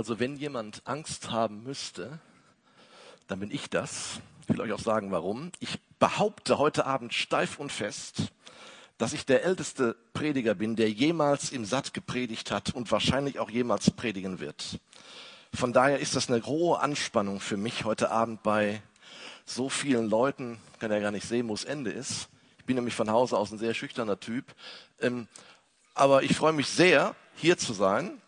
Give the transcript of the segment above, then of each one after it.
Also wenn jemand Angst haben müsste, dann bin ich das. Ich will euch auch sagen, warum. Ich behaupte heute Abend steif und fest, dass ich der älteste Prediger bin, der jemals im Satt gepredigt hat und wahrscheinlich auch jemals predigen wird. Von daher ist das eine hohe Anspannung für mich heute Abend bei so vielen Leuten, kann ja gar nicht sehen, wo es Ende ist. Ich bin nämlich von Hause aus ein sehr schüchterner Typ. Ähm, aber ich freue mich sehr, hier zu sein,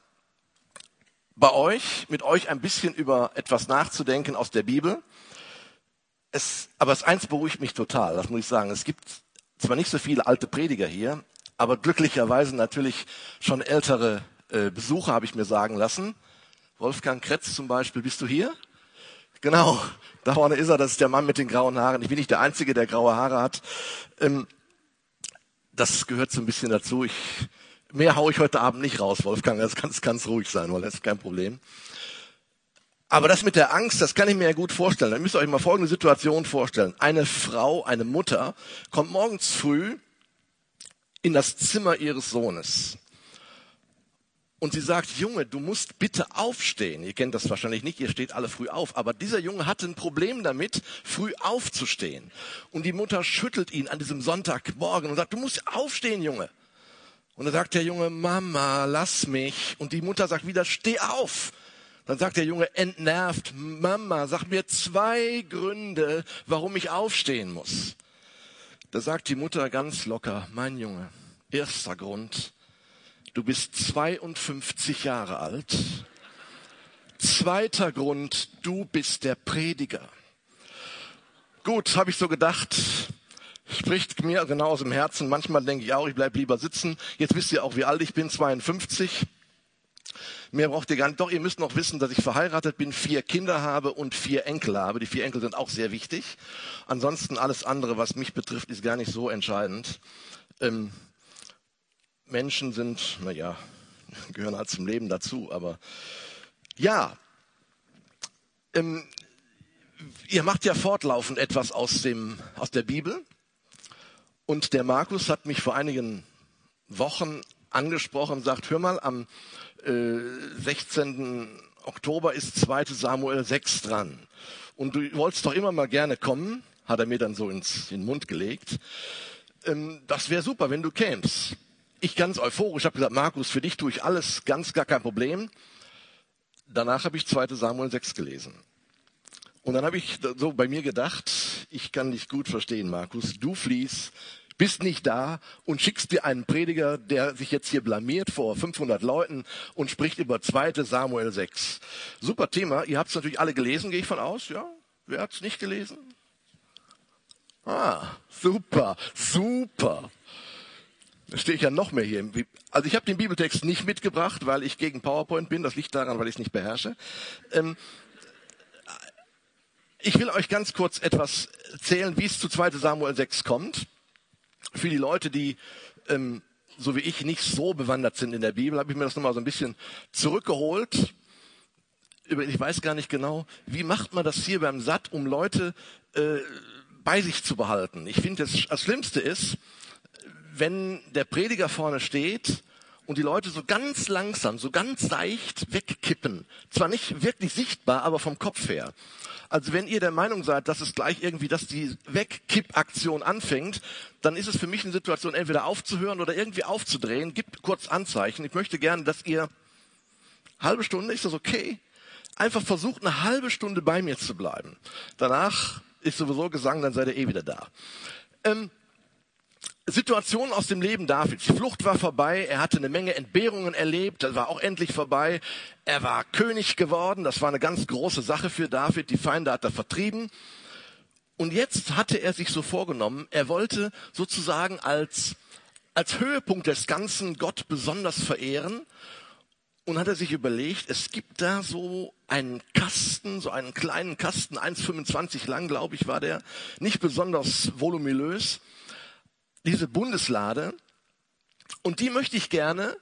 bei euch, mit euch ein bisschen über etwas nachzudenken aus der Bibel. Es, aber das eins beruhigt mich total, das muss ich sagen. Es gibt zwar nicht so viele alte Prediger hier, aber glücklicherweise natürlich schon ältere äh, Besucher, habe ich mir sagen lassen. Wolfgang Kretz zum Beispiel, bist du hier? Genau, da vorne ist er, das ist der Mann mit den grauen Haaren. Ich bin nicht der Einzige, der graue Haare hat. Ähm, das gehört so ein bisschen dazu. Ich, mehr haue ich heute Abend nicht raus, Wolfgang. Das kann ganz ruhig sein, weil das ist kein Problem. Aber das mit der Angst, das kann ich mir ja gut vorstellen. Ihr müsst euch mal folgende Situation vorstellen. Eine Frau, eine Mutter kommt morgens früh in das Zimmer ihres Sohnes und sie sagt, Junge, du musst bitte aufstehen. Ihr kennt das wahrscheinlich nicht, ihr steht alle früh auf. Aber dieser Junge hatte ein Problem damit, früh aufzustehen. Und die Mutter schüttelt ihn an diesem Sonntagmorgen und sagt, du musst aufstehen, Junge. Und dann sagt der Junge, Mama, lass mich. Und die Mutter sagt wieder, steh auf. Dann sagt der Junge entnervt, Mama, sag mir zwei Gründe, warum ich aufstehen muss. Da sagt die Mutter ganz locker, mein Junge, erster Grund, Du bist 52 Jahre alt. Zweiter Grund, du bist der Prediger. Gut, habe ich so gedacht. Spricht mir genau aus dem Herzen. Manchmal denke ich auch, ich bleib lieber sitzen. Jetzt wisst ihr auch, wie alt ich bin, 52. Mehr braucht ihr gar nicht. Doch, ihr müsst noch wissen, dass ich verheiratet bin, vier Kinder habe und vier Enkel habe. Die vier Enkel sind auch sehr wichtig. Ansonsten alles andere, was mich betrifft, ist gar nicht so entscheidend. Ähm, Menschen sind, naja, gehören halt zum Leben dazu, aber ja, ähm, ihr macht ja fortlaufend etwas aus, dem, aus der Bibel und der Markus hat mich vor einigen Wochen angesprochen und sagt, hör mal, am äh, 16. Oktober ist 2 Samuel 6 dran und du wolltest doch immer mal gerne kommen, hat er mir dann so ins, in den Mund gelegt. Ähm, das wäre super, wenn du kämst ich ganz euphorisch habe gesagt, Markus, für dich tue ich alles, ganz gar kein Problem. Danach habe ich 2. Samuel 6 gelesen. Und dann habe ich so bei mir gedacht, ich kann dich gut verstehen, Markus. Du fliehst, bist nicht da und schickst dir einen Prediger, der sich jetzt hier blamiert vor 500 Leuten und spricht über 2. Samuel 6. Super Thema. Ihr habt es natürlich alle gelesen, gehe ich von aus. Ja? Wer hat es nicht gelesen? Ah, super, super. Da stehe ich ja noch mehr hier. Also ich habe den Bibeltext nicht mitgebracht, weil ich gegen PowerPoint bin. Das liegt daran, weil ich es nicht beherrsche. Ähm, ich will euch ganz kurz etwas erzählen, wie es zu 2 Samuel 6 kommt. Für die Leute, die ähm, so wie ich nicht so bewandert sind in der Bibel, habe ich mir das nochmal so ein bisschen zurückgeholt. Ich weiß gar nicht genau, wie macht man das hier beim Satt, um Leute äh, bei sich zu behalten. Ich finde, das, das Schlimmste ist, wenn der Prediger vorne steht und die Leute so ganz langsam, so ganz seicht wegkippen. Zwar nicht wirklich sichtbar, aber vom Kopf her. Also wenn ihr der Meinung seid, dass es gleich irgendwie, dass die Wegkippaktion anfängt, dann ist es für mich eine Situation, entweder aufzuhören oder irgendwie aufzudrehen. Gibt kurz Anzeichen. Ich möchte gerne, dass ihr halbe Stunde, ist das okay? Einfach versucht, eine halbe Stunde bei mir zu bleiben. Danach ist sowieso Gesang, dann seid ihr eh wieder da. Ähm, Situation aus dem Leben Davids. Die Flucht war vorbei, er hatte eine Menge Entbehrungen erlebt, das war auch endlich vorbei. Er war König geworden, das war eine ganz große Sache für David, die Feinde hat er vertrieben. Und jetzt hatte er sich so vorgenommen, er wollte sozusagen als, als Höhepunkt des Ganzen Gott besonders verehren und hat er sich überlegt, es gibt da so einen Kasten, so einen kleinen Kasten, 1,25 lang, glaube ich, war der, nicht besonders voluminös diese Bundeslade und die möchte ich gerne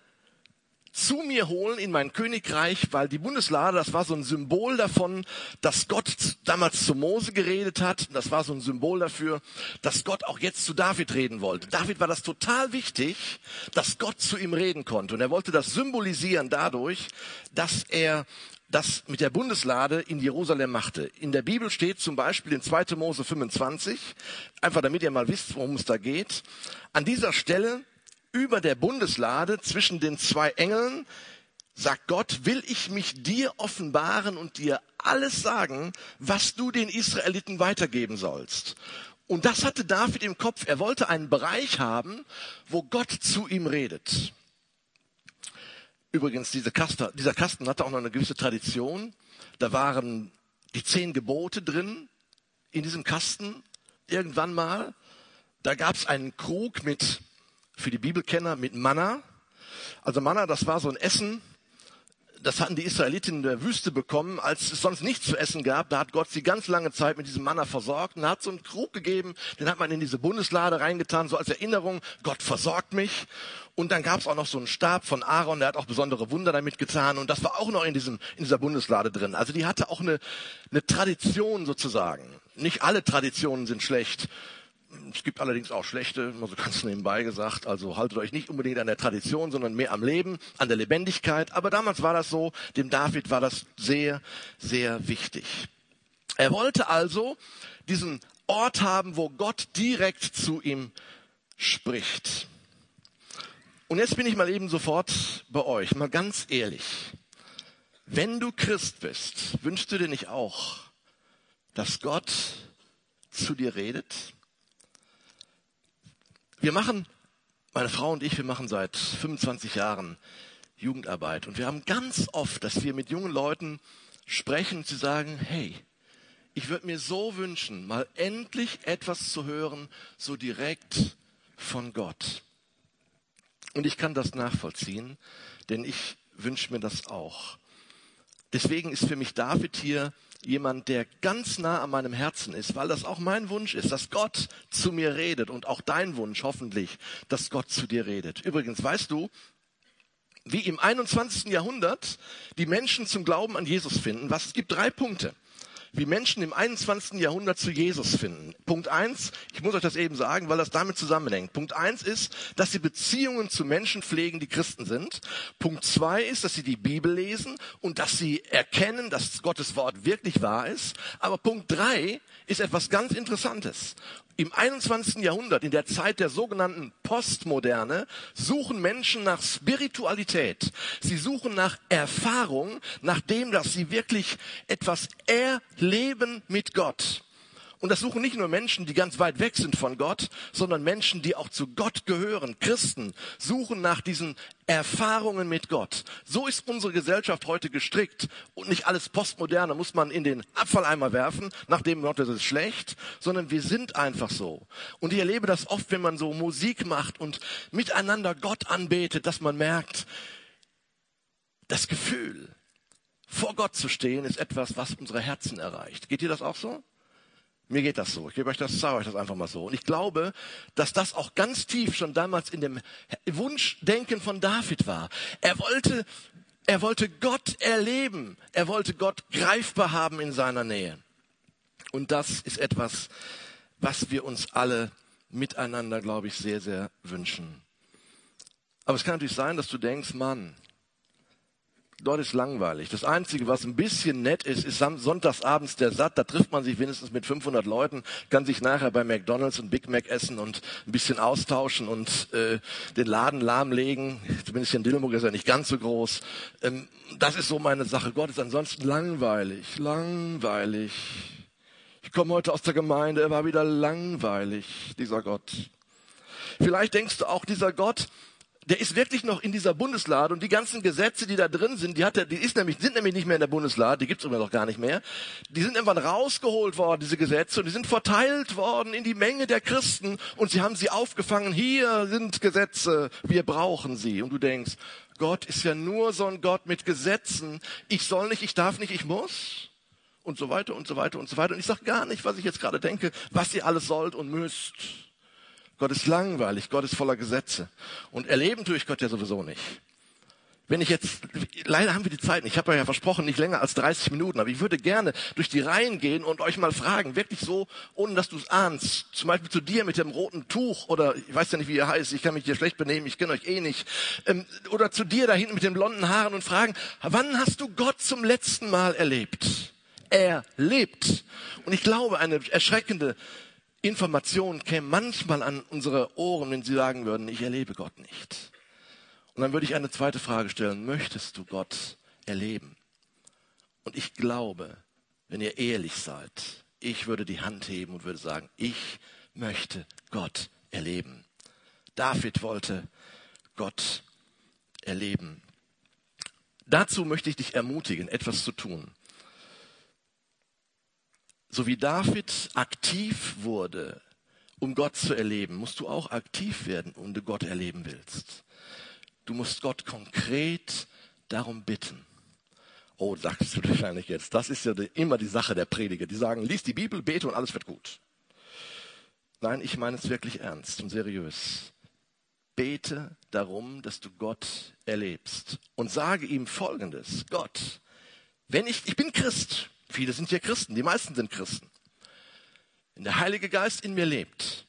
zu mir holen in mein Königreich, weil die Bundeslade, das war so ein Symbol davon, dass Gott damals zu Mose geredet hat. Das war so ein Symbol dafür, dass Gott auch jetzt zu David reden wollte. David war das total wichtig, dass Gott zu ihm reden konnte. Und er wollte das symbolisieren dadurch, dass er das mit der Bundeslade in Jerusalem machte. In der Bibel steht zum Beispiel in 2. Mose 25, einfach damit ihr mal wisst, worum es da geht. An dieser Stelle über der Bundeslade zwischen den zwei Engeln sagt Gott, will ich mich dir offenbaren und dir alles sagen, was du den Israeliten weitergeben sollst. Und das hatte David im Kopf. Er wollte einen Bereich haben, wo Gott zu ihm redet. Übrigens, diese Kasten, dieser Kasten hatte auch noch eine gewisse Tradition. Da waren die zehn Gebote drin in diesem Kasten irgendwann mal. Da gab es einen Krug mit, für die Bibelkenner, mit Manna. Also Manna, das war so ein Essen, das hatten die Israeliten in der Wüste bekommen, als es sonst nichts zu essen gab. Da hat Gott sie ganz lange Zeit mit diesem Manna versorgt und hat so einen Krug gegeben, den hat man in diese Bundeslade reingetan, so als Erinnerung, Gott versorgt mich. Und dann gab es auch noch so einen Stab von Aaron, der hat auch besondere Wunder damit getan und das war auch noch in, diesem, in dieser Bundeslade drin. Also die hatte auch eine, eine Tradition sozusagen. Nicht alle Traditionen sind schlecht. Es gibt allerdings auch schlechte, mal so ganz nebenbei gesagt. Also haltet euch nicht unbedingt an der Tradition, sondern mehr am Leben, an der Lebendigkeit. Aber damals war das so, dem David war das sehr, sehr wichtig. Er wollte also diesen Ort haben, wo Gott direkt zu ihm spricht. Und jetzt bin ich mal eben sofort bei euch, mal ganz ehrlich. Wenn du Christ bist, wünschst du dir nicht auch, dass Gott zu dir redet? Wir machen, meine Frau und ich, wir machen seit 25 Jahren Jugendarbeit und wir haben ganz oft, dass wir mit jungen Leuten sprechen und sie sagen, hey, ich würde mir so wünschen, mal endlich etwas zu hören, so direkt von Gott. Und ich kann das nachvollziehen, denn ich wünsche mir das auch. Deswegen ist für mich David hier jemand, der ganz nah an meinem Herzen ist, weil das auch mein Wunsch ist, dass Gott zu mir redet und auch dein Wunsch hoffentlich, dass Gott zu dir redet. Übrigens, weißt du, wie im 21. Jahrhundert die Menschen zum Glauben an Jesus finden? Was? Es gibt drei Punkte wie Menschen im 21. Jahrhundert zu Jesus finden. Punkt eins, ich muss euch das eben sagen, weil das damit zusammenhängt. Punkt eins ist, dass sie Beziehungen zu Menschen pflegen, die Christen sind. Punkt zwei ist, dass sie die Bibel lesen und dass sie erkennen, dass Gottes Wort wirklich wahr ist. Aber Punkt drei ist etwas ganz Interessantes. Im 21. Jahrhundert, in der Zeit der sogenannten Postmoderne, suchen Menschen nach Spiritualität. Sie suchen nach Erfahrung, nach dem, dass sie wirklich etwas erleben mit Gott. Und das suchen nicht nur Menschen, die ganz weit weg sind von Gott, sondern Menschen, die auch zu Gott gehören. Christen suchen nach diesen Erfahrungen mit Gott. So ist unsere Gesellschaft heute gestrickt. Und nicht alles Postmoderne muss man in den Abfalleimer werfen, nachdem Gott das ist schlecht, sondern wir sind einfach so. Und ich erlebe das oft, wenn man so Musik macht und miteinander Gott anbetet, dass man merkt, das Gefühl, vor Gott zu stehen, ist etwas, was unsere Herzen erreicht. Geht dir das auch so? Mir geht das so. Ich gebe euch das, sage euch das einfach mal so. Und ich glaube, dass das auch ganz tief schon damals in dem Wunschdenken von David war. Er wollte, er wollte Gott erleben. Er wollte Gott greifbar haben in seiner Nähe. Und das ist etwas, was wir uns alle miteinander, glaube ich, sehr, sehr wünschen. Aber es kann natürlich sein, dass du denkst, Mann, dort ist langweilig. Das Einzige, was ein bisschen nett ist, ist sonntagsabends der Satt. Da trifft man sich wenigstens mit 500 Leuten, kann sich nachher bei McDonalds ein Big Mac essen und ein bisschen austauschen und äh, den Laden lahmlegen. Zumindest in Dillenburg ist er nicht ganz so groß. Ähm, das ist so meine Sache. Gott ist ansonsten langweilig, langweilig. Ich komme heute aus der Gemeinde, er war wieder langweilig, dieser Gott. Vielleicht denkst du auch, dieser Gott, der ist wirklich noch in dieser Bundeslade und die ganzen Gesetze, die da drin sind, die hat er, die ist nämlich, sind nämlich nicht mehr in der Bundeslade, die gibt's immer noch gar nicht mehr. Die sind irgendwann rausgeholt worden, diese Gesetze, und die sind verteilt worden in die Menge der Christen und sie haben sie aufgefangen. Hier sind Gesetze, wir brauchen sie. Und du denkst, Gott ist ja nur so ein Gott mit Gesetzen. Ich soll nicht, ich darf nicht, ich muss. Und so weiter und so weiter und so weiter. Und ich sage gar nicht, was ich jetzt gerade denke, was ihr alles sollt und müsst. Gott ist langweilig, Gott ist voller Gesetze. Und erleben tue ich Gott ja sowieso nicht. wenn ich jetzt, leider haben wir die Zeit ich habe ja versprochen, nicht länger als 30 Minuten, aber ich würde gerne durch die Reihen gehen und euch mal fragen, wirklich so, ohne dass du es ahnst, zum Beispiel zu dir mit dem roten Tuch oder ich weiß ja nicht, wie ihr heißt, ich kann mich hier schlecht benehmen, ich kenne euch eh nicht, ähm, oder zu dir da hinten mit den blonden Haaren und fragen, wann hast du Gott zum letzten Mal erlebt? Er lebt. Und ich glaube, eine erschreckende Information käme manchmal an unsere Ohren, wenn sie sagen würden, ich erlebe Gott nicht. Und dann würde ich eine zweite Frage stellen. Möchtest du Gott erleben? Und ich glaube, wenn ihr ehrlich seid, ich würde die Hand heben und würde sagen, ich möchte Gott erleben. David wollte Gott erleben. Dazu möchte ich dich ermutigen, etwas zu tun. So wie David aktiv wurde, um Gott zu erleben, musst du auch aktiv werden, um du Gott erleben willst. Du musst Gott konkret darum bitten. Oh, sagst du wahrscheinlich jetzt. Das ist ja immer die Sache der Prediger. Die sagen, lies die Bibel, bete und alles wird gut. Nein, ich meine es wirklich ernst und seriös. Bete darum, dass du Gott erlebst und sage ihm Folgendes. Gott, wenn ich, ich bin Christ. Viele sind hier Christen. Die meisten sind Christen. Wenn der Heilige Geist in mir lebt,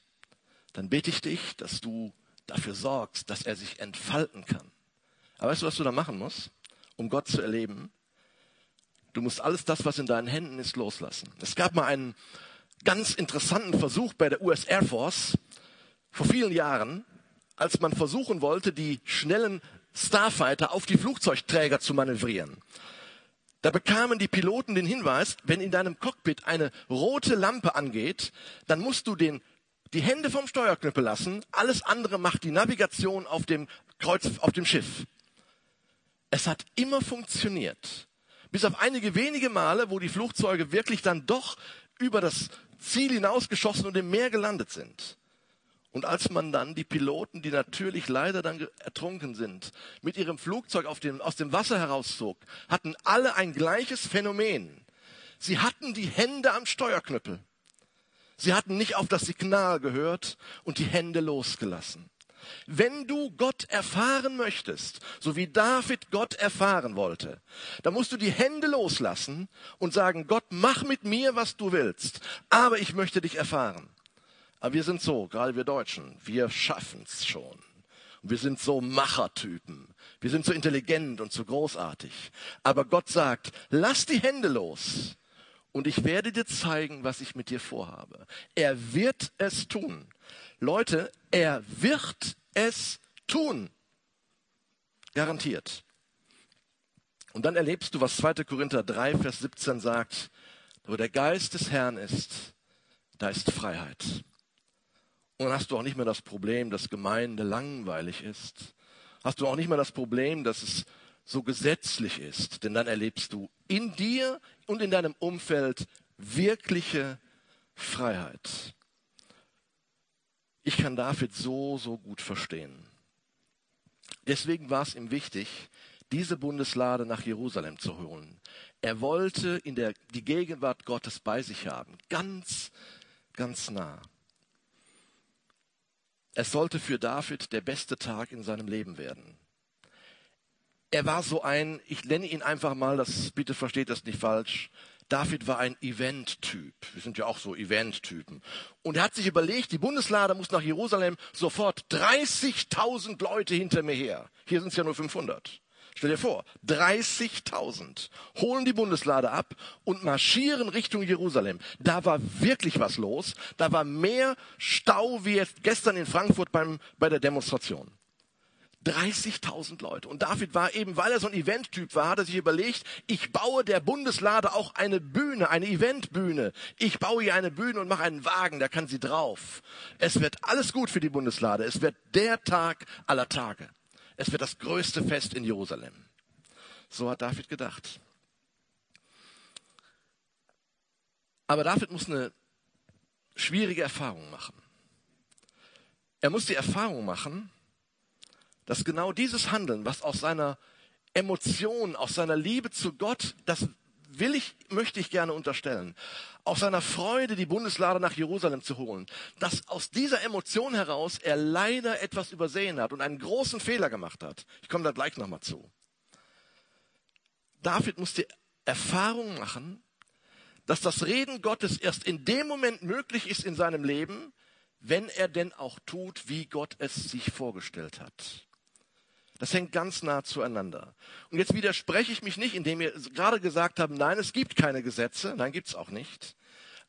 dann bete ich dich, dass du dafür sorgst, dass er sich entfalten kann. Aber weißt du, was du da machen musst, um Gott zu erleben? Du musst alles das, was in deinen Händen ist, loslassen. Es gab mal einen ganz interessanten Versuch bei der US Air Force vor vielen Jahren, als man versuchen wollte, die schnellen Starfighter auf die Flugzeugträger zu manövrieren. Da bekamen die Piloten den Hinweis, wenn in deinem Cockpit eine rote Lampe angeht, dann musst du den die Hände vom Steuerknüppel lassen, alles andere macht die Navigation auf dem Kreuz, auf dem Schiff. Es hat immer funktioniert. Bis auf einige wenige Male, wo die Flugzeuge wirklich dann doch über das Ziel hinausgeschossen und im Meer gelandet sind. Und als man dann die Piloten, die natürlich leider dann ertrunken sind, mit ihrem Flugzeug dem, aus dem Wasser herauszog, hatten alle ein gleiches Phänomen. Sie hatten die Hände am Steuerknüppel. Sie hatten nicht auf das Signal gehört und die Hände losgelassen. Wenn du Gott erfahren möchtest, so wie David Gott erfahren wollte, dann musst du die Hände loslassen und sagen, Gott, mach mit mir, was du willst, aber ich möchte dich erfahren. Aber wir sind so, gerade wir Deutschen, wir schaffen's schon. Und wir sind so Machertypen. Wir sind so intelligent und so großartig. Aber Gott sagt, lass die Hände los und ich werde dir zeigen, was ich mit dir vorhabe. Er wird es tun. Leute, er wird es tun. Garantiert. Und dann erlebst du, was 2. Korinther 3, Vers 17 sagt, wo der Geist des Herrn ist, da ist Freiheit. Und dann hast du auch nicht mehr das Problem, dass Gemeinde langweilig ist. Hast du auch nicht mehr das Problem, dass es so gesetzlich ist, denn dann erlebst du in dir und in deinem Umfeld wirkliche Freiheit. Ich kann David so, so gut verstehen. Deswegen war es ihm wichtig, diese Bundeslade nach Jerusalem zu holen. Er wollte in der, die Gegenwart Gottes bei sich haben, ganz, ganz nah. Es sollte für David der beste Tag in seinem Leben werden er war so ein, ich nenne ihn einfach mal, das, bitte versteht das nicht falsch, David war ein Event-Typ. Wir sind ja auch so Event-Typen. Und er hat sich überlegt, die Bundeslade muss nach Jerusalem sofort 30.000 Leute hinter mir her. Hier sind es ja nur 500. Stell dir vor, 30.000 holen die Bundeslade ab und marschieren Richtung Jerusalem. Da war wirklich was los. Da war mehr Stau wie jetzt gestern in Frankfurt beim, bei der Demonstration. 30.000 Leute. Und David war eben, weil er so ein Eventtyp war, hat er sich überlegt, ich baue der Bundeslade auch eine Bühne, eine Eventbühne. Ich baue ihr eine Bühne und mache einen Wagen, da kann sie drauf. Es wird alles gut für die Bundeslade. Es wird der Tag aller Tage. Es wird das größte Fest in Jerusalem. So hat David gedacht. Aber David muss eine schwierige Erfahrung machen. Er muss die Erfahrung machen, dass genau dieses Handeln, was aus seiner Emotion, aus seiner Liebe zu Gott, das will ich, möchte ich gerne unterstellen, aus seiner Freude, die Bundeslade nach Jerusalem zu holen, dass aus dieser Emotion heraus er leider etwas übersehen hat und einen großen Fehler gemacht hat. Ich komme da gleich nochmal zu. David musste Erfahrung machen, dass das Reden Gottes erst in dem Moment möglich ist in seinem Leben, wenn er denn auch tut, wie Gott es sich vorgestellt hat. Das hängt ganz nah zueinander. Und jetzt widerspreche ich mich nicht, indem wir gerade gesagt haben, nein, es gibt keine Gesetze, nein, gibt es auch nicht.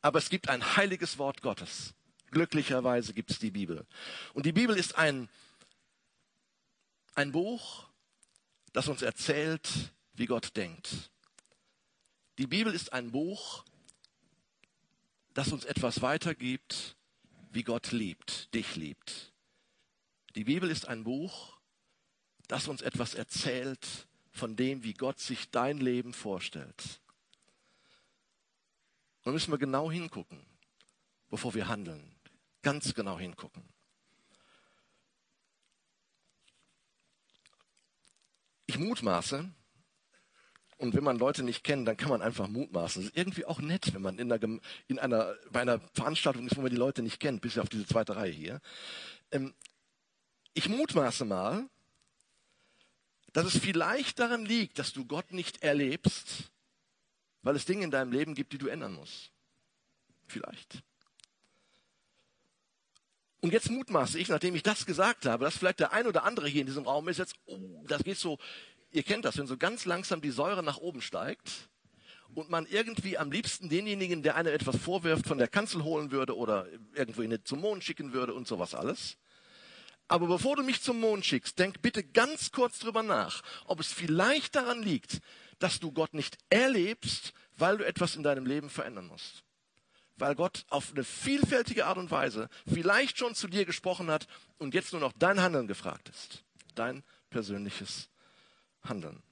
Aber es gibt ein heiliges Wort Gottes. Glücklicherweise gibt es die Bibel. Und die Bibel ist ein, ein Buch, das uns erzählt, wie Gott denkt. Die Bibel ist ein Buch, das uns etwas weitergibt, wie Gott liebt, dich liebt. Die Bibel ist ein Buch, das uns etwas erzählt von dem, wie Gott sich dein Leben vorstellt. Da müssen wir genau hingucken, bevor wir handeln. Ganz genau hingucken. Ich mutmaße, und wenn man Leute nicht kennt, dann kann man einfach mutmaßen. Das ist irgendwie auch nett, wenn man in einer, in einer, bei einer Veranstaltung ist, wo man die Leute nicht kennt, bis auf diese zweite Reihe hier. Ähm, ich mutmaße mal, dass es vielleicht daran liegt, dass du Gott nicht erlebst, weil es Dinge in deinem Leben gibt, die du ändern musst. Vielleicht. Und jetzt mutmaße ich, nachdem ich das gesagt habe, dass vielleicht der ein oder andere hier in diesem Raum ist jetzt, oh, das geht so, ihr kennt das, wenn so ganz langsam die Säure nach oben steigt und man irgendwie am liebsten denjenigen, der einem etwas vorwirft, von der Kanzel holen würde oder irgendwo zum Mond schicken würde und sowas alles. Aber bevor du mich zum Mond schickst, denk bitte ganz kurz drüber nach, ob es vielleicht daran liegt, dass du Gott nicht erlebst, weil du etwas in deinem Leben verändern musst. Weil Gott auf eine vielfältige Art und Weise vielleicht schon zu dir gesprochen hat und jetzt nur noch dein Handeln gefragt ist. Dein persönliches Handeln.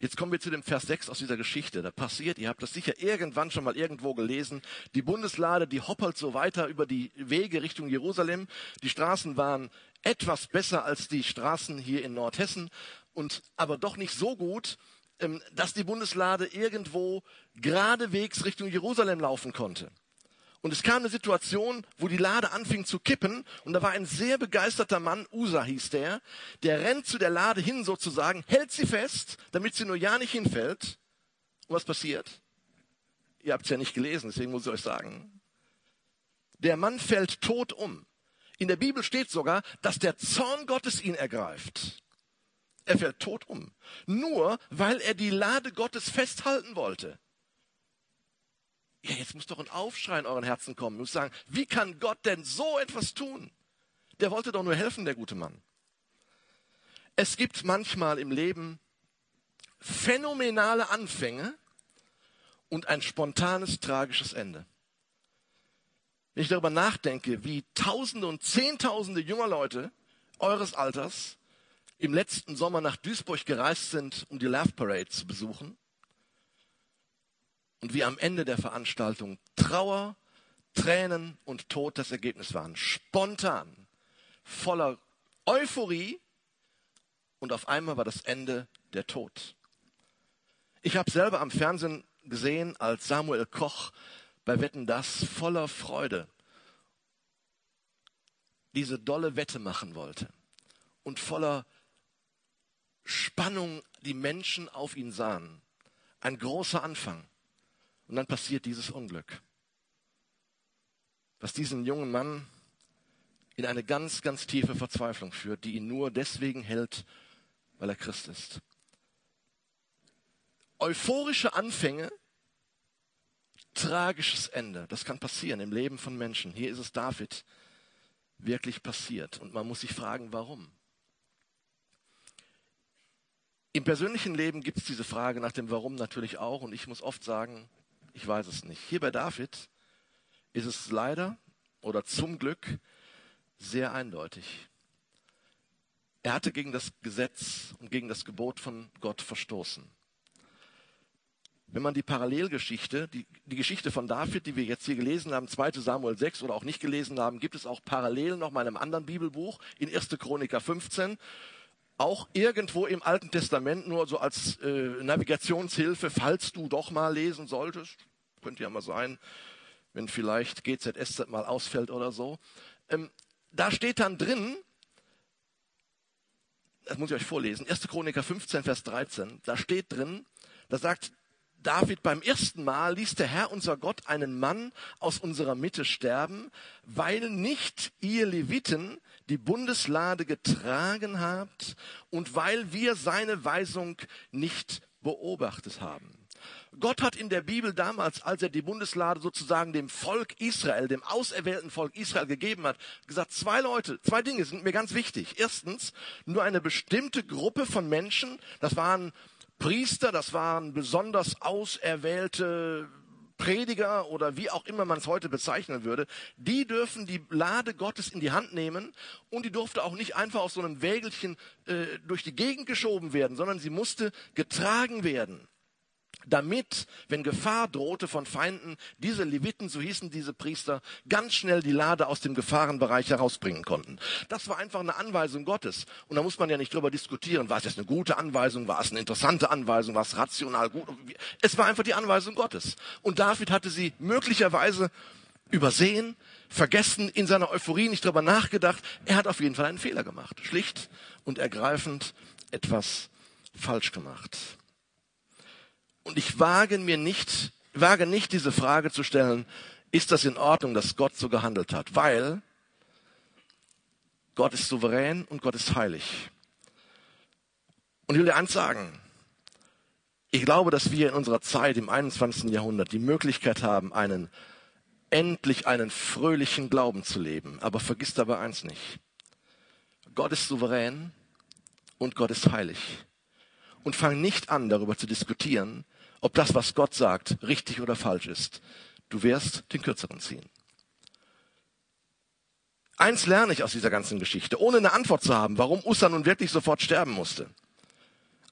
Jetzt kommen wir zu dem Vers 6 aus dieser Geschichte. Da passiert, ihr habt das sicher irgendwann schon mal irgendwo gelesen, die Bundeslade, die hoppelt so weiter über die Wege Richtung Jerusalem. Die Straßen waren etwas besser als die Straßen hier in Nordhessen und aber doch nicht so gut, ähm, dass die Bundeslade irgendwo geradewegs Richtung Jerusalem laufen konnte. Und es kam eine Situation, wo die Lade anfing zu kippen. Und da war ein sehr begeisterter Mann, Usa hieß der, der rennt zu der Lade hin sozusagen, hält sie fest, damit sie nur ja nicht hinfällt. Und was passiert? Ihr habt es ja nicht gelesen, deswegen muss ich euch sagen. Der Mann fällt tot um. In der Bibel steht sogar, dass der Zorn Gottes ihn ergreift. Er fällt tot um. Nur weil er die Lade Gottes festhalten wollte. Ja, jetzt muss doch ein Aufschrei in euren Herzen kommen. Ihr müsst sagen, wie kann Gott denn so etwas tun? Der wollte doch nur helfen, der gute Mann. Es gibt manchmal im Leben phänomenale Anfänge und ein spontanes, tragisches Ende. Wenn ich darüber nachdenke, wie Tausende und Zehntausende junger Leute eures Alters im letzten Sommer nach Duisburg gereist sind, um die Love Parade zu besuchen, und wie am Ende der Veranstaltung Trauer, Tränen und Tod das Ergebnis waren. Spontan, voller Euphorie und auf einmal war das Ende der Tod. Ich habe selber am Fernsehen gesehen, als Samuel Koch bei Wetten das voller Freude diese dolle Wette machen wollte und voller Spannung die Menschen auf ihn sahen. Ein großer Anfang. Und dann passiert dieses Unglück, was diesen jungen Mann in eine ganz, ganz tiefe Verzweiflung führt, die ihn nur deswegen hält, weil er Christ ist. Euphorische Anfänge, tragisches Ende. Das kann passieren im Leben von Menschen. Hier ist es David wirklich passiert. Und man muss sich fragen, warum. Im persönlichen Leben gibt es diese Frage nach dem Warum natürlich auch. Und ich muss oft sagen, ich weiß es nicht. Hier bei David ist es leider oder zum Glück sehr eindeutig. Er hatte gegen das Gesetz und gegen das Gebot von Gott verstoßen. Wenn man die Parallelgeschichte, die, die Geschichte von David, die wir jetzt hier gelesen haben, 2 Samuel 6 oder auch nicht gelesen haben, gibt es auch parallel noch mal in einem anderen Bibelbuch, in 1. Chroniker 15 auch irgendwo im Alten Testament nur so als äh, Navigationshilfe, falls du doch mal lesen solltest. Könnte ja mal sein, wenn vielleicht GZSZ mal ausfällt oder so. Ähm, da steht dann drin, das muss ich euch vorlesen, 1. Chroniker 15, Vers 13, da steht drin, da sagt David, beim ersten Mal ließ der Herr unser Gott einen Mann aus unserer Mitte sterben, weil nicht ihr Leviten die Bundeslade getragen habt und weil wir seine Weisung nicht beobachtet haben. Gott hat in der Bibel damals, als er die Bundeslade sozusagen dem Volk Israel, dem auserwählten Volk Israel gegeben hat, gesagt, zwei Leute, zwei Dinge sind mir ganz wichtig. Erstens, nur eine bestimmte Gruppe von Menschen, das waren Priester, das waren besonders auserwählte Prediger oder wie auch immer man es heute bezeichnen würde, die dürfen die Lade Gottes in die Hand nehmen und die durfte auch nicht einfach auf so einem Wägelchen äh, durch die Gegend geschoben werden, sondern sie musste getragen werden damit, wenn Gefahr drohte von Feinden, diese Leviten, so hießen diese Priester, ganz schnell die Lade aus dem Gefahrenbereich herausbringen konnten. Das war einfach eine Anweisung Gottes. Und da muss man ja nicht drüber diskutieren, war es jetzt eine gute Anweisung, war es eine interessante Anweisung, war es rational gut. Es war einfach die Anweisung Gottes. Und David hatte sie möglicherweise übersehen, vergessen, in seiner Euphorie nicht drüber nachgedacht. Er hat auf jeden Fall einen Fehler gemacht. Schlicht und ergreifend etwas falsch gemacht. Und ich wage mir nicht, wage nicht diese Frage zu stellen, ist das in Ordnung, dass Gott so gehandelt hat? Weil Gott ist souverän und Gott ist heilig. Und ich will dir eins sagen. Ich glaube, dass wir in unserer Zeit im 21. Jahrhundert die Möglichkeit haben, einen, endlich einen fröhlichen Glauben zu leben. Aber vergiss dabei eins nicht. Gott ist souverän und Gott ist heilig. Und fang nicht an, darüber zu diskutieren, ob das, was Gott sagt, richtig oder falsch ist. Du wirst den Kürzeren ziehen. Eins lerne ich aus dieser ganzen Geschichte, ohne eine Antwort zu haben, warum Ussa nun wirklich sofort sterben musste.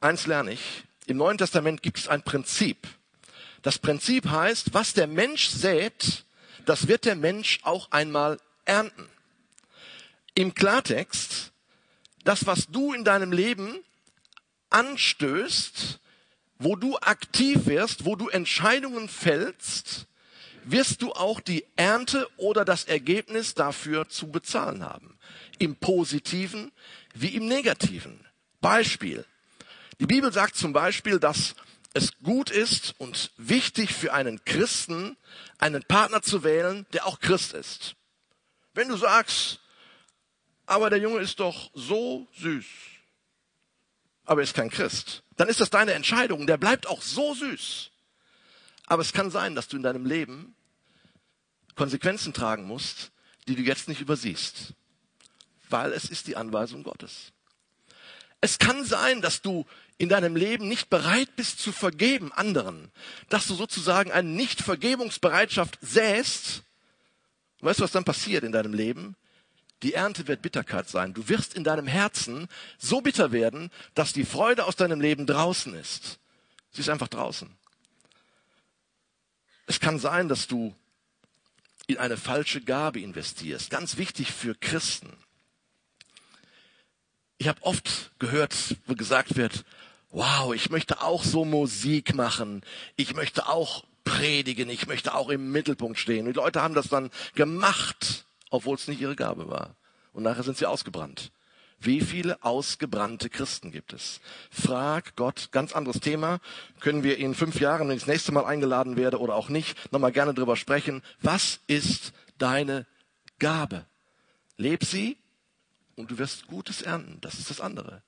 Eins lerne ich. Im Neuen Testament gibt es ein Prinzip. Das Prinzip heißt, was der Mensch sät, das wird der Mensch auch einmal ernten. Im Klartext, das, was du in deinem Leben anstößt, wo du aktiv wirst, wo du Entscheidungen fällst, wirst du auch die Ernte oder das Ergebnis dafür zu bezahlen haben. Im positiven wie im negativen. Beispiel. Die Bibel sagt zum Beispiel, dass es gut ist und wichtig für einen Christen, einen Partner zu wählen, der auch Christ ist. Wenn du sagst, aber der Junge ist doch so süß, aber er ist kein Christ, dann ist das deine Entscheidung. Der bleibt auch so süß. Aber es kann sein, dass du in deinem Leben Konsequenzen tragen musst, die du jetzt nicht übersiehst, weil es ist die Anweisung Gottes. Es kann sein, dass du in deinem Leben nicht bereit bist zu vergeben anderen, dass du sozusagen eine Nichtvergebungsbereitschaft säst. Weißt du, was dann passiert in deinem Leben? Die Ernte wird Bitterkeit sein. Du wirst in deinem Herzen so bitter werden, dass die Freude aus deinem Leben draußen ist. Sie ist einfach draußen. Es kann sein, dass du in eine falsche Gabe investierst. Ganz wichtig für Christen. Ich habe oft gehört, wo gesagt wird, wow, ich möchte auch so Musik machen. Ich möchte auch predigen. Ich möchte auch im Mittelpunkt stehen. Und die Leute haben das dann gemacht obwohl es nicht ihre Gabe war. Und nachher sind sie ausgebrannt. Wie viele ausgebrannte Christen gibt es? Frag Gott, ganz anderes Thema. Können wir in fünf Jahren, wenn ich das nächste Mal eingeladen werde oder auch nicht, nochmal gerne drüber sprechen. Was ist deine Gabe? Leb sie und du wirst Gutes ernten. Das ist das andere.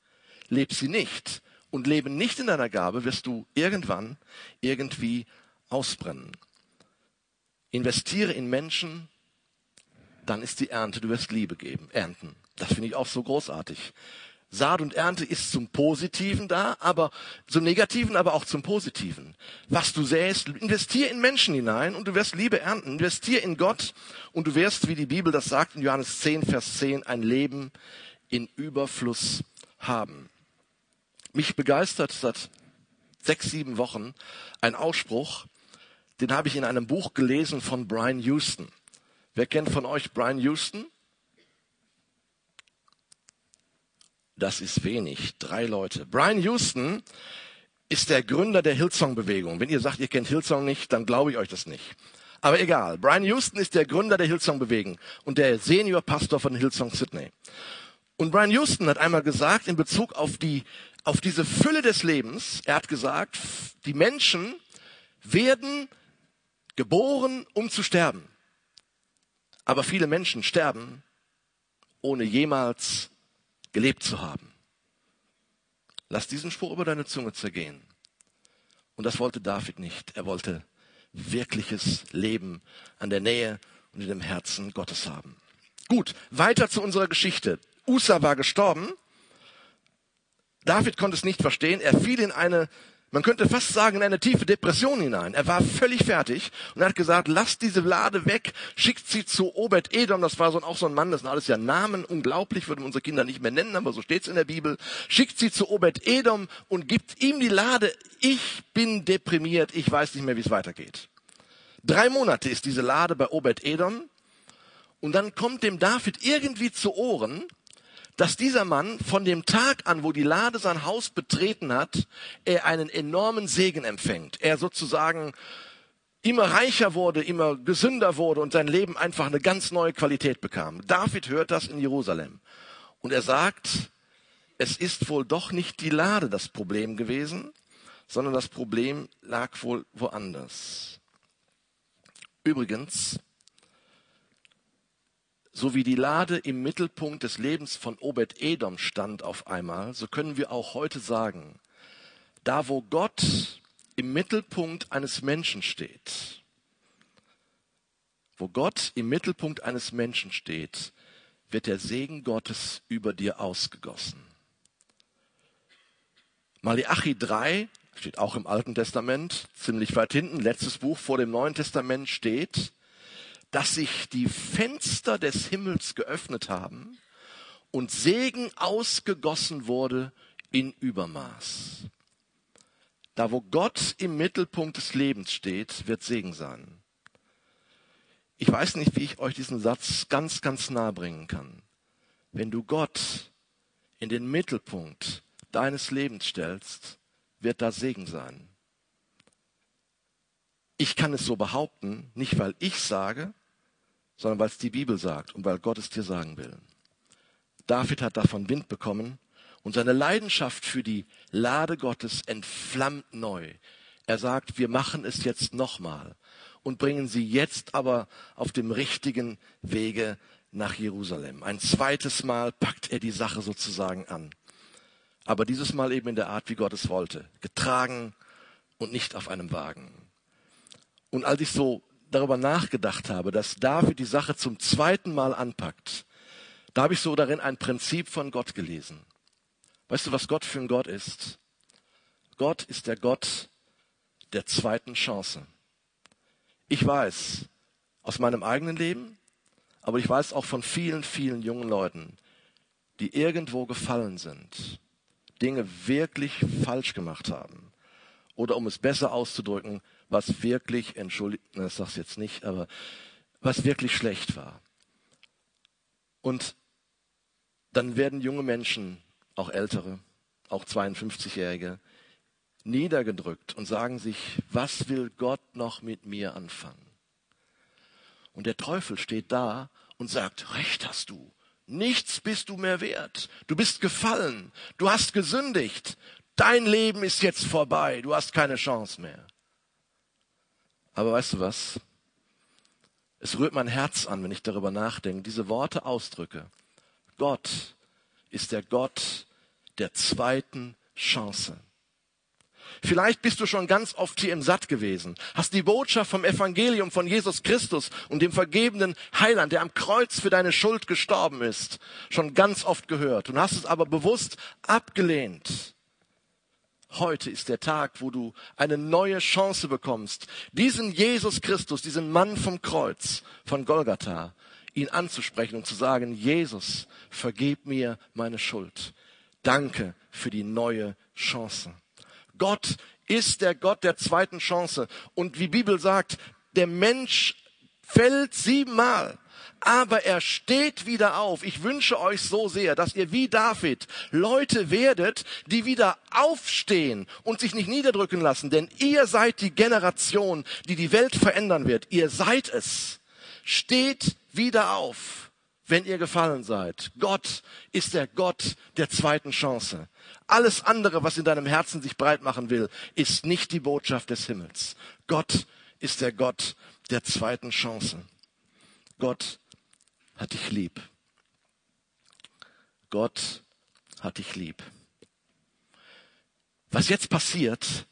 Leb sie nicht und lebe nicht in deiner Gabe, wirst du irgendwann irgendwie ausbrennen. Investiere in Menschen, dann ist die Ernte, du wirst Liebe geben, ernten. Das finde ich auch so großartig. Saat und Ernte ist zum Positiven da, aber zum Negativen, aber auch zum Positiven. Was du säst, investier in Menschen hinein und du wirst Liebe ernten. Investier in Gott und du wirst, wie die Bibel das sagt in Johannes 10, Vers 10, ein Leben in Überfluss haben. Mich begeistert seit sechs, sieben Wochen ein Ausspruch, den habe ich in einem Buch gelesen von Brian Houston. Wer kennt von euch Brian Houston? Das ist wenig. Drei Leute. Brian Houston ist der Gründer der Hillsong-Bewegung. Wenn ihr sagt, ihr kennt Hillsong nicht, dann glaube ich euch das nicht. Aber egal. Brian Houston ist der Gründer der Hillsong-Bewegung und der Senior-Pastor von Hillsong Sydney. Und Brian Houston hat einmal gesagt, in Bezug auf die, auf diese Fülle des Lebens, er hat gesagt, die Menschen werden geboren, um zu sterben. Aber viele Menschen sterben, ohne jemals gelebt zu haben. Lass diesen Spruch über deine Zunge zergehen. Und das wollte David nicht. Er wollte wirkliches Leben an der Nähe und in dem Herzen Gottes haben. Gut, weiter zu unserer Geschichte. Usa war gestorben. David konnte es nicht verstehen. Er fiel in eine man könnte fast sagen, in eine tiefe Depression hinein. Er war völlig fertig und hat gesagt, lasst diese Lade weg, schickt sie zu Obed Edom, das war so, auch so ein Mann, das sind alles ja Namen, unglaublich, würden unsere Kinder nicht mehr nennen, aber so steht's in der Bibel. Schickt sie zu Obed Edom und gibt ihm die Lade. Ich bin deprimiert, ich weiß nicht mehr, wie es weitergeht. Drei Monate ist diese Lade bei Obed Edom und dann kommt dem David irgendwie zu Ohren, dass dieser Mann von dem Tag an, wo die Lade sein Haus betreten hat, er einen enormen Segen empfängt. Er sozusagen immer reicher wurde, immer gesünder wurde und sein Leben einfach eine ganz neue Qualität bekam. David hört das in Jerusalem und er sagt, es ist wohl doch nicht die Lade das Problem gewesen, sondern das Problem lag wohl woanders. Übrigens, so wie die Lade im Mittelpunkt des Lebens von Obed Edom stand auf einmal, so können wir auch heute sagen, da wo Gott im Mittelpunkt eines Menschen steht, wo Gott im Mittelpunkt eines Menschen steht, wird der Segen Gottes über dir ausgegossen. Malachi 3 steht auch im Alten Testament, ziemlich weit hinten, letztes Buch vor dem Neuen Testament steht, dass sich die Fenster des Himmels geöffnet haben und Segen ausgegossen wurde in Übermaß. Da wo Gott im Mittelpunkt des Lebens steht, wird Segen sein. Ich weiß nicht, wie ich euch diesen Satz ganz, ganz nah bringen kann. Wenn du Gott in den Mittelpunkt deines Lebens stellst, wird da Segen sein. Ich kann es so behaupten, nicht weil ich sage, sondern weil es die Bibel sagt und weil Gott es dir sagen will. David hat davon Wind bekommen und seine Leidenschaft für die Lade Gottes entflammt neu. Er sagt, wir machen es jetzt nochmal und bringen sie jetzt aber auf dem richtigen Wege nach Jerusalem. Ein zweites Mal packt er die Sache sozusagen an. Aber dieses Mal eben in der Art, wie Gott es wollte. Getragen und nicht auf einem Wagen. Und als ich so darüber nachgedacht habe, dass David die Sache zum zweiten Mal anpackt, da habe ich so darin ein Prinzip von Gott gelesen. Weißt du, was Gott für ein Gott ist? Gott ist der Gott der zweiten Chance. Ich weiß aus meinem eigenen Leben, aber ich weiß auch von vielen, vielen jungen Leuten, die irgendwo gefallen sind, Dinge wirklich falsch gemacht haben. Oder um es besser auszudrücken, was wirklich, entschuldigt, das sag's jetzt nicht, aber was wirklich schlecht war. Und dann werden junge Menschen, auch ältere, auch 52-Jährige, niedergedrückt und sagen sich, was will Gott noch mit mir anfangen? Und der Teufel steht da und sagt, recht hast du. Nichts bist du mehr wert. Du bist gefallen. Du hast gesündigt. Dein Leben ist jetzt vorbei. Du hast keine Chance mehr. Aber weißt du was? Es rührt mein Herz an, wenn ich darüber nachdenke, diese Worte ausdrücke. Gott ist der Gott der zweiten Chance. Vielleicht bist du schon ganz oft hier im Satt gewesen, hast die Botschaft vom Evangelium von Jesus Christus und dem vergebenen Heiland, der am Kreuz für deine Schuld gestorben ist, schon ganz oft gehört und hast es aber bewusst abgelehnt. Heute ist der Tag, wo du eine neue Chance bekommst, diesen Jesus Christus, diesen Mann vom Kreuz, von Golgatha, ihn anzusprechen und zu sagen, Jesus, vergib mir meine Schuld. Danke für die neue Chance. Gott ist der Gott der zweiten Chance. Und wie Bibel sagt, der Mensch fällt siebenmal aber er steht wieder auf. Ich wünsche euch so sehr, dass ihr wie David Leute werdet, die wieder aufstehen und sich nicht niederdrücken lassen, denn ihr seid die Generation, die die Welt verändern wird. Ihr seid es. Steht wieder auf. wenn ihr gefallen seid. Gott ist der Gott der zweiten Chance. Alles andere, was in deinem Herzen sich breit machen will, ist nicht die Botschaft des Himmels. Gott ist der Gott der zweiten Chance. Gott hat dich lieb. Gott hat dich lieb. Was jetzt passiert,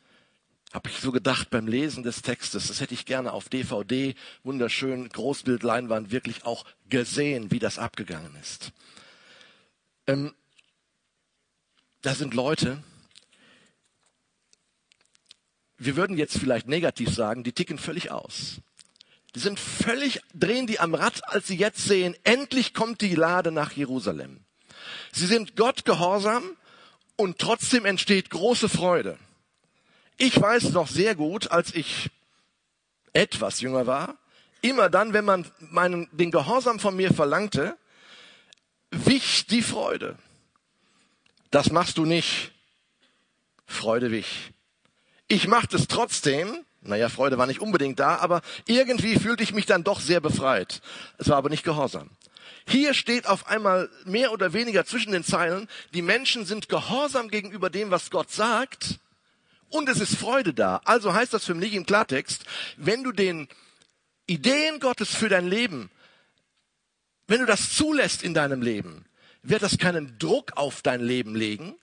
habe ich so gedacht beim Lesen des Textes, das hätte ich gerne auf DVD, wunderschön, Großbildleinwand, wirklich auch gesehen, wie das abgegangen ist. Ähm, da sind Leute, wir würden jetzt vielleicht negativ sagen, die ticken völlig aus. Die sind völlig, drehen die am Rad, als sie jetzt sehen, endlich kommt die Lade nach Jerusalem. Sie sind Gott gehorsam und trotzdem entsteht große Freude. Ich weiß noch sehr gut, als ich etwas jünger war, immer dann, wenn man meinen, den Gehorsam von mir verlangte, wich die Freude. Das machst du nicht. Freude wich. Ich machte es trotzdem. Naja, Freude war nicht unbedingt da, aber irgendwie fühlte ich mich dann doch sehr befreit. Es war aber nicht Gehorsam. Hier steht auf einmal mehr oder weniger zwischen den Zeilen, die Menschen sind gehorsam gegenüber dem, was Gott sagt, und es ist Freude da. Also heißt das für mich im Klartext, wenn du den Ideen Gottes für dein Leben, wenn du das zulässt in deinem Leben, wird das keinen Druck auf dein Leben legen,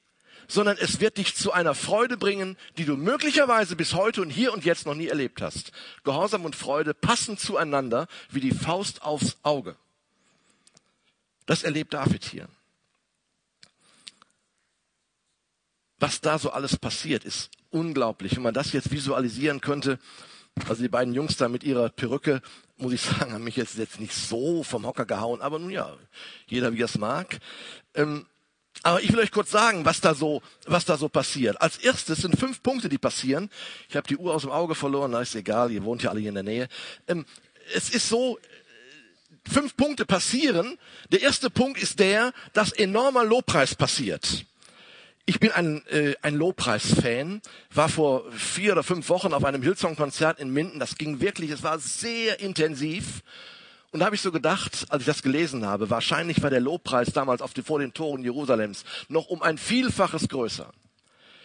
sondern es wird dich zu einer Freude bringen, die du möglicherweise bis heute und hier und jetzt noch nie erlebt hast. Gehorsam und Freude passen zueinander wie die Faust aufs Auge. Das erlebt David hier. Was da so alles passiert, ist unglaublich. Wenn man das jetzt visualisieren könnte, also die beiden Jungs da mit ihrer Perücke, muss ich sagen, haben mich jetzt, jetzt nicht so vom Hocker gehauen, aber nun ja, jeder wie es mag. Ähm, aber ich will euch kurz sagen, was da so, was da so passiert. Als erstes sind fünf Punkte, die passieren. Ich habe die Uhr aus dem Auge verloren, na ist egal, ihr wohnt ja alle hier in der Nähe. Ähm, es ist so, fünf Punkte passieren. Der erste Punkt ist der, dass enormer Lobpreis passiert. Ich bin ein, äh, ein Lobpreis-Fan, war vor vier oder fünf Wochen auf einem Hillsong-Konzert in Minden. Das ging wirklich, es war sehr intensiv. Und da habe ich so gedacht, als ich das gelesen habe, wahrscheinlich war der Lobpreis damals auf die, vor den Toren Jerusalems noch um ein Vielfaches größer.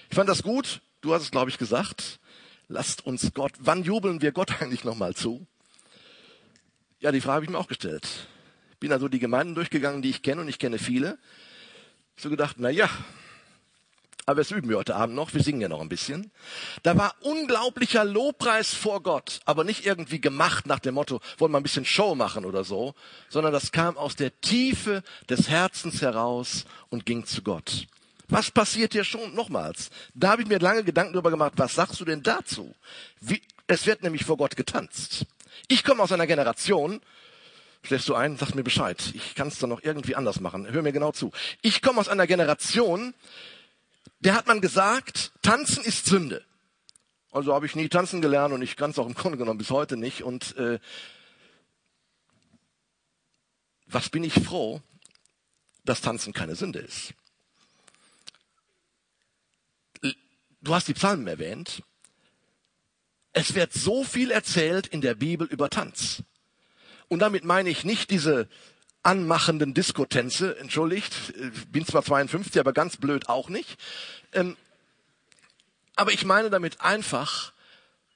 Ich fand das gut. Du hast es, glaube ich, gesagt. Lasst uns Gott, wann jubeln wir Gott eigentlich nochmal zu? Ja, die Frage habe ich mir auch gestellt. Ich bin also die Gemeinden durchgegangen, die ich kenne, und ich kenne viele. So gedacht, na ja, aber das üben wir heute Abend noch, wir singen ja noch ein bisschen. Da war unglaublicher Lobpreis vor Gott, aber nicht irgendwie gemacht nach dem Motto, wollen wir ein bisschen Show machen oder so, sondern das kam aus der Tiefe des Herzens heraus und ging zu Gott. Was passiert hier schon? Nochmals, da habe ich mir lange Gedanken darüber gemacht, was sagst du denn dazu? Wie, es wird nämlich vor Gott getanzt. Ich komme aus einer Generation, schläfst du ein, sag mir Bescheid. Ich kann es dann noch irgendwie anders machen. Hör mir genau zu. Ich komme aus einer Generation, der hat man gesagt, tanzen ist Sünde. Also habe ich nie tanzen gelernt und ich kann es auch im Grunde genommen bis heute nicht. Und äh, was bin ich froh, dass Tanzen keine Sünde ist. Du hast die Psalmen erwähnt. Es wird so viel erzählt in der Bibel über Tanz. Und damit meine ich nicht diese anmachenden Diskotänze, entschuldigt, bin zwar 52, aber ganz blöd auch nicht. Ähm, aber ich meine damit einfach,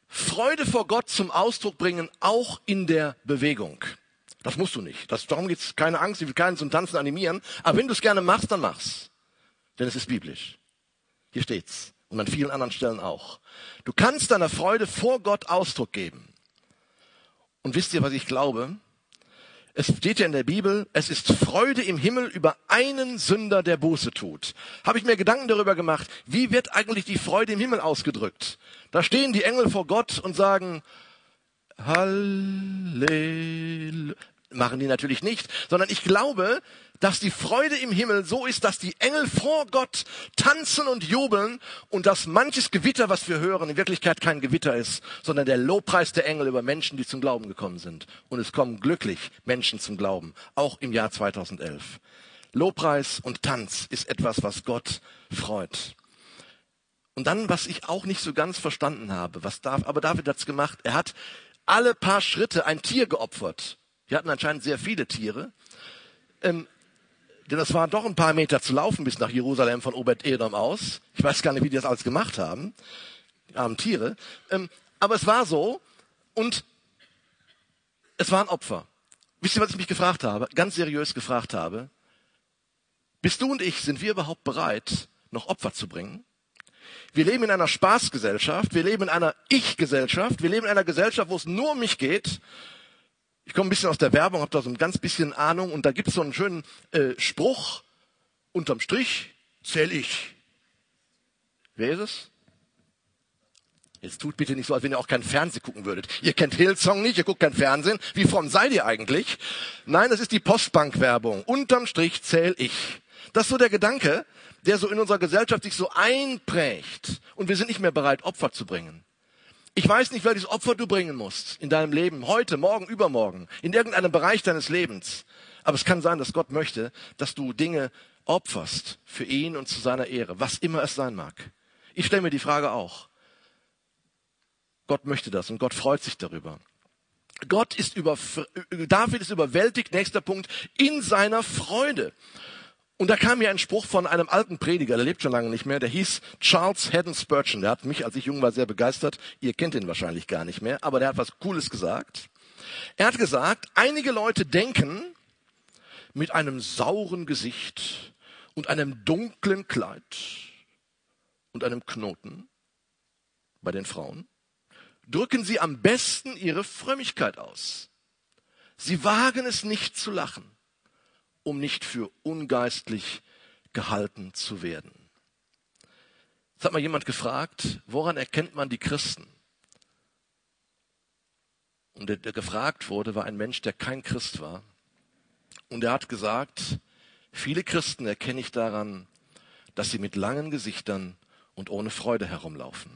Freude vor Gott zum Ausdruck bringen, auch in der Bewegung. Das musst du nicht. Das, darum geht's. Keine Angst, ich will keinen zum Tanzen animieren. Aber wenn du es gerne machst, dann mach's. Denn es ist biblisch. Hier steht's. Und an vielen anderen Stellen auch. Du kannst deiner Freude vor Gott Ausdruck geben. Und wisst ihr, was ich glaube? Es steht ja in der Bibel, es ist Freude im Himmel über einen Sünder, der Buße tut. Habe ich mir Gedanken darüber gemacht, wie wird eigentlich die Freude im Himmel ausgedrückt? Da stehen die Engel vor Gott und sagen, Halleluja. Machen die natürlich nicht, sondern ich glaube, dass die Freude im Himmel so ist, dass die Engel vor Gott tanzen und jubeln und dass manches Gewitter, was wir hören, in Wirklichkeit kein Gewitter ist, sondern der Lobpreis der Engel über Menschen, die zum Glauben gekommen sind. Und es kommen glücklich Menschen zum Glauben, auch im Jahr 2011. Lobpreis und Tanz ist etwas, was Gott freut. Und dann, was ich auch nicht so ganz verstanden habe, was darf, aber David hat's gemacht. Er hat alle paar Schritte ein Tier geopfert. Wir hatten anscheinend sehr viele Tiere Ähm, denn es waren doch ein paar Meter zu laufen bis nach Jerusalem von Obed-Edom aus. Ich weiß gar nicht, wie die das alles gemacht haben. Die armen Tiere. Ähm, aber es war so. Und es waren Opfer. Wisst ihr, was ich mich gefragt habe? Ganz seriös gefragt habe. Bist du und ich, sind wir überhaupt bereit, noch Opfer zu bringen? Wir leben in einer Spaßgesellschaft, wir leben in einer Ich-Gesellschaft, wir leben in einer Gesellschaft, wo es nur um mich geht. Ich komme ein bisschen aus der Werbung, habe da so ein ganz bisschen Ahnung und da gibt es so einen schönen äh, Spruch, unterm Strich zähl ich. Wer ist es? Jetzt tut bitte nicht so, als wenn ihr auch kein Fernsehen gucken würdet. Ihr kennt Hillsong nicht, ihr guckt kein Fernsehen. Wie fromm seid ihr eigentlich? Nein, das ist die Postbank-Werbung. Unterm Strich zähl ich. Das ist so der Gedanke, der so in unserer Gesellschaft sich so einprägt. Und wir sind nicht mehr bereit, Opfer zu bringen. Ich weiß nicht, welches Opfer du bringen musst in deinem Leben, heute, morgen, übermorgen, in irgendeinem Bereich deines Lebens. Aber es kann sein, dass Gott möchte, dass du Dinge opferst für ihn und zu seiner Ehre, was immer es sein mag. Ich stelle mir die Frage auch. Gott möchte das und Gott freut sich darüber. Gott ist über, David ist überwältigt, nächster Punkt, in seiner Freude. Und da kam mir ein Spruch von einem alten Prediger, der lebt schon lange nicht mehr, der hieß Charles Haddon Spurgeon. Der hat mich, als ich jung war, sehr begeistert. Ihr kennt ihn wahrscheinlich gar nicht mehr, aber der hat was Cooles gesagt. Er hat gesagt, einige Leute denken mit einem sauren Gesicht und einem dunklen Kleid und einem Knoten bei den Frauen, drücken sie am besten ihre Frömmigkeit aus. Sie wagen es nicht zu lachen um nicht für ungeistlich gehalten zu werden. Es hat mal jemand gefragt, woran erkennt man die Christen? Und der, der gefragt wurde, war ein Mensch, der kein Christ war. Und er hat gesagt, viele Christen erkenne ich daran, dass sie mit langen Gesichtern und ohne Freude herumlaufen.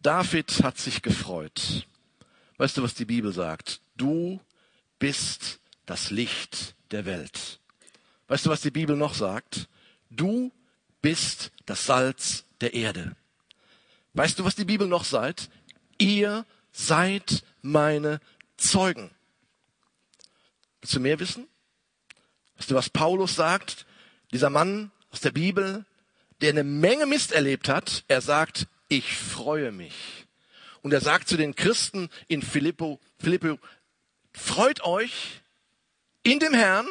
David hat sich gefreut. Weißt du, was die Bibel sagt? Du bist das Licht der Welt. Weißt du, was die Bibel noch sagt? Du bist das Salz der Erde. Weißt du, was die Bibel noch sagt? Ihr seid meine Zeugen. Willst du mehr wissen? Weißt du, was Paulus sagt? Dieser Mann aus der Bibel, der eine Menge Mist erlebt hat, er sagt, ich freue mich. Und er sagt zu den Christen in Philippo, Philippo, freut euch, in dem Herrn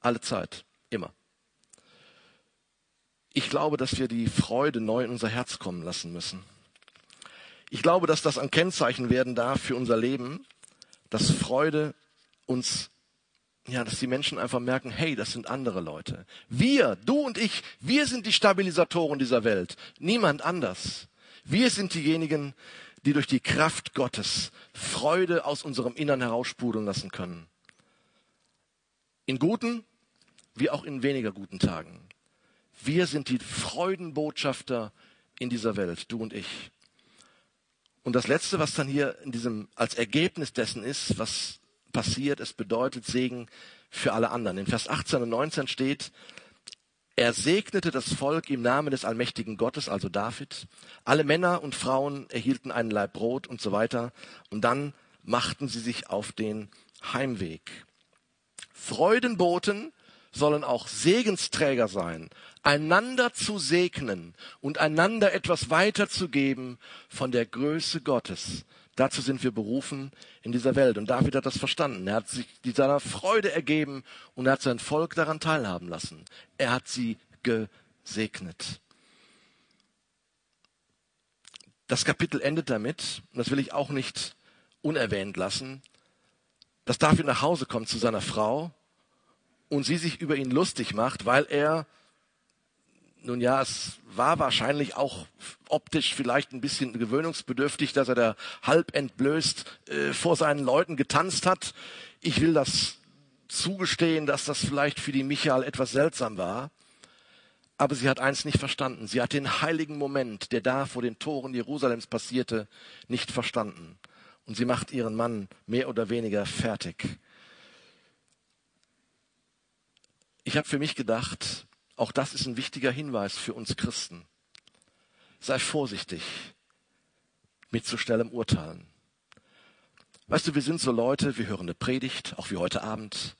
alle Zeit, immer. Ich glaube, dass wir die Freude neu in unser Herz kommen lassen müssen. Ich glaube, dass das ein Kennzeichen werden darf für unser Leben, dass Freude uns, ja, dass die Menschen einfach merken, hey, das sind andere Leute. Wir, du und ich, wir sind die Stabilisatoren dieser Welt, niemand anders. Wir sind diejenigen, die durch die Kraft Gottes Freude aus unserem Innern heraussprudeln lassen können. In guten wie auch in weniger guten Tagen. Wir sind die Freudenbotschafter in dieser Welt, du und ich. Und das Letzte, was dann hier in diesem, als Ergebnis dessen ist, was passiert, es bedeutet Segen für alle anderen. In Vers 18 und 19 steht, er segnete das Volk im Namen des allmächtigen Gottes, also David. Alle Männer und Frauen erhielten einen Leib Brot und so weiter. Und dann machten sie sich auf den Heimweg. Freudenboten sollen auch Segensträger sein, einander zu segnen und einander etwas weiterzugeben von der Größe Gottes. Dazu sind wir berufen in dieser Welt. Und David hat das verstanden. Er hat sich seiner Freude ergeben und er hat sein Volk daran teilhaben lassen. Er hat sie gesegnet. Das Kapitel endet damit, und das will ich auch nicht unerwähnt lassen, dass David nach Hause kommt zu seiner Frau und sie sich über ihn lustig macht, weil er nun ja, es war wahrscheinlich auch optisch vielleicht ein bisschen gewöhnungsbedürftig, dass er da halb entblößt äh, vor seinen Leuten getanzt hat. Ich will das zugestehen, dass das vielleicht für die Michael etwas seltsam war. Aber sie hat eins nicht verstanden. Sie hat den heiligen Moment, der da vor den Toren Jerusalems passierte, nicht verstanden. Und sie macht ihren Mann mehr oder weniger fertig. Ich habe für mich gedacht, auch das ist ein wichtiger Hinweis für uns Christen. Sei vorsichtig mit zu schnellem Urteilen. Weißt du, wir sind so Leute, wir hören eine Predigt, auch wie heute Abend,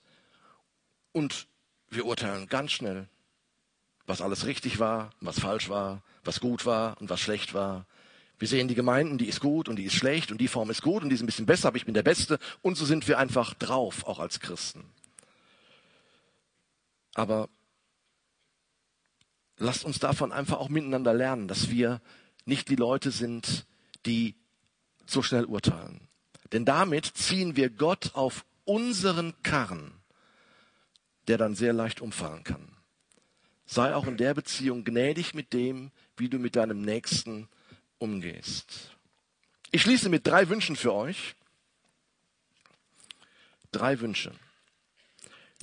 und wir urteilen ganz schnell, was alles richtig war, was falsch war, was gut war und was schlecht war. Wir sehen die Gemeinden, die ist gut und die ist schlecht und die Form ist gut und die ist ein bisschen besser, aber ich bin der Beste. Und so sind wir einfach drauf, auch als Christen. Aber lasst uns davon einfach auch miteinander lernen, dass wir nicht die Leute sind, die so schnell urteilen. Denn damit ziehen wir Gott auf unseren Karren, der dann sehr leicht umfallen kann. Sei auch in der Beziehung gnädig mit dem, wie du mit deinem Nächsten umgehst. Ich schließe mit drei Wünschen für euch. Drei Wünsche,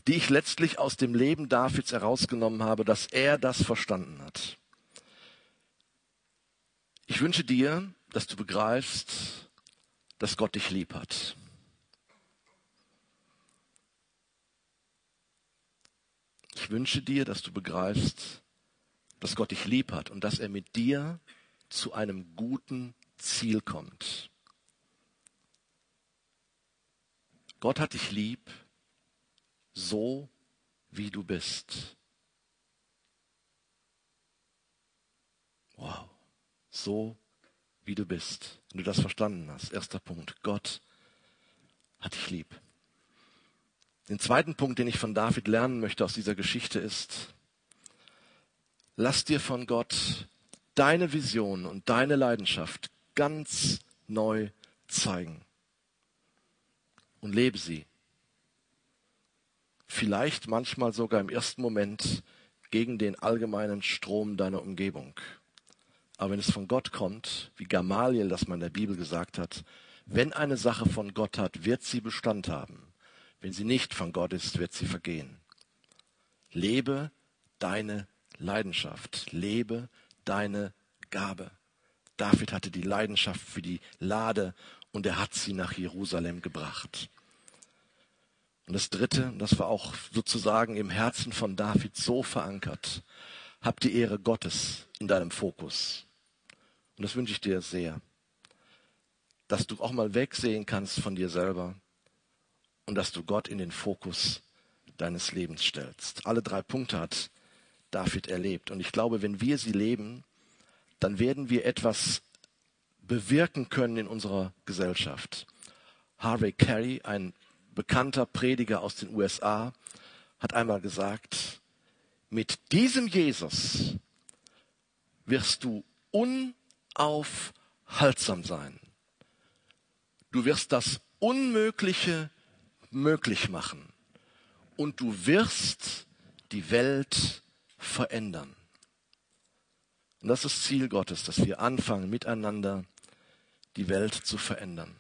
die ich letztlich aus dem Leben Davids herausgenommen habe, dass er das verstanden hat. Ich wünsche dir, dass du begreifst, dass Gott dich lieb hat. Ich wünsche dir, dass du begreifst, dass Gott dich lieb hat und dass er mit dir zu einem guten Ziel kommt. Gott hat dich lieb, so wie du bist. Wow, so wie du bist. Wenn du das verstanden hast, erster Punkt, Gott hat dich lieb. Den zweiten Punkt, den ich von David lernen möchte aus dieser Geschichte ist, lass dir von Gott deine Vision und deine Leidenschaft ganz neu zeigen und lebe sie. Vielleicht manchmal sogar im ersten Moment gegen den allgemeinen Strom deiner Umgebung. Aber wenn es von Gott kommt, wie Gamaliel das mal in der Bibel gesagt hat, wenn eine Sache von Gott hat, wird sie Bestand haben. Wenn sie nicht von Gott ist, wird sie vergehen. Lebe deine Leidenschaft. Lebe deine Gabe. David hatte die Leidenschaft für die Lade und er hat sie nach Jerusalem gebracht. Und das Dritte, das war auch sozusagen im Herzen von David so verankert, hab die Ehre Gottes in deinem Fokus. Und das wünsche ich dir sehr, dass du auch mal wegsehen kannst von dir selber und dass du Gott in den Fokus deines Lebens stellst. Alle drei Punkte hat David erlebt. Und ich glaube, wenn wir sie leben, dann werden wir etwas bewirken können in unserer Gesellschaft. Harvey Carey, ein bekannter Prediger aus den USA, hat einmal gesagt, mit diesem Jesus wirst du un unaufhaltsam sein. Du wirst das Unmögliche möglich machen und du wirst die Welt verändern. Und das ist Ziel Gottes, dass wir anfangen, miteinander die Welt zu verändern.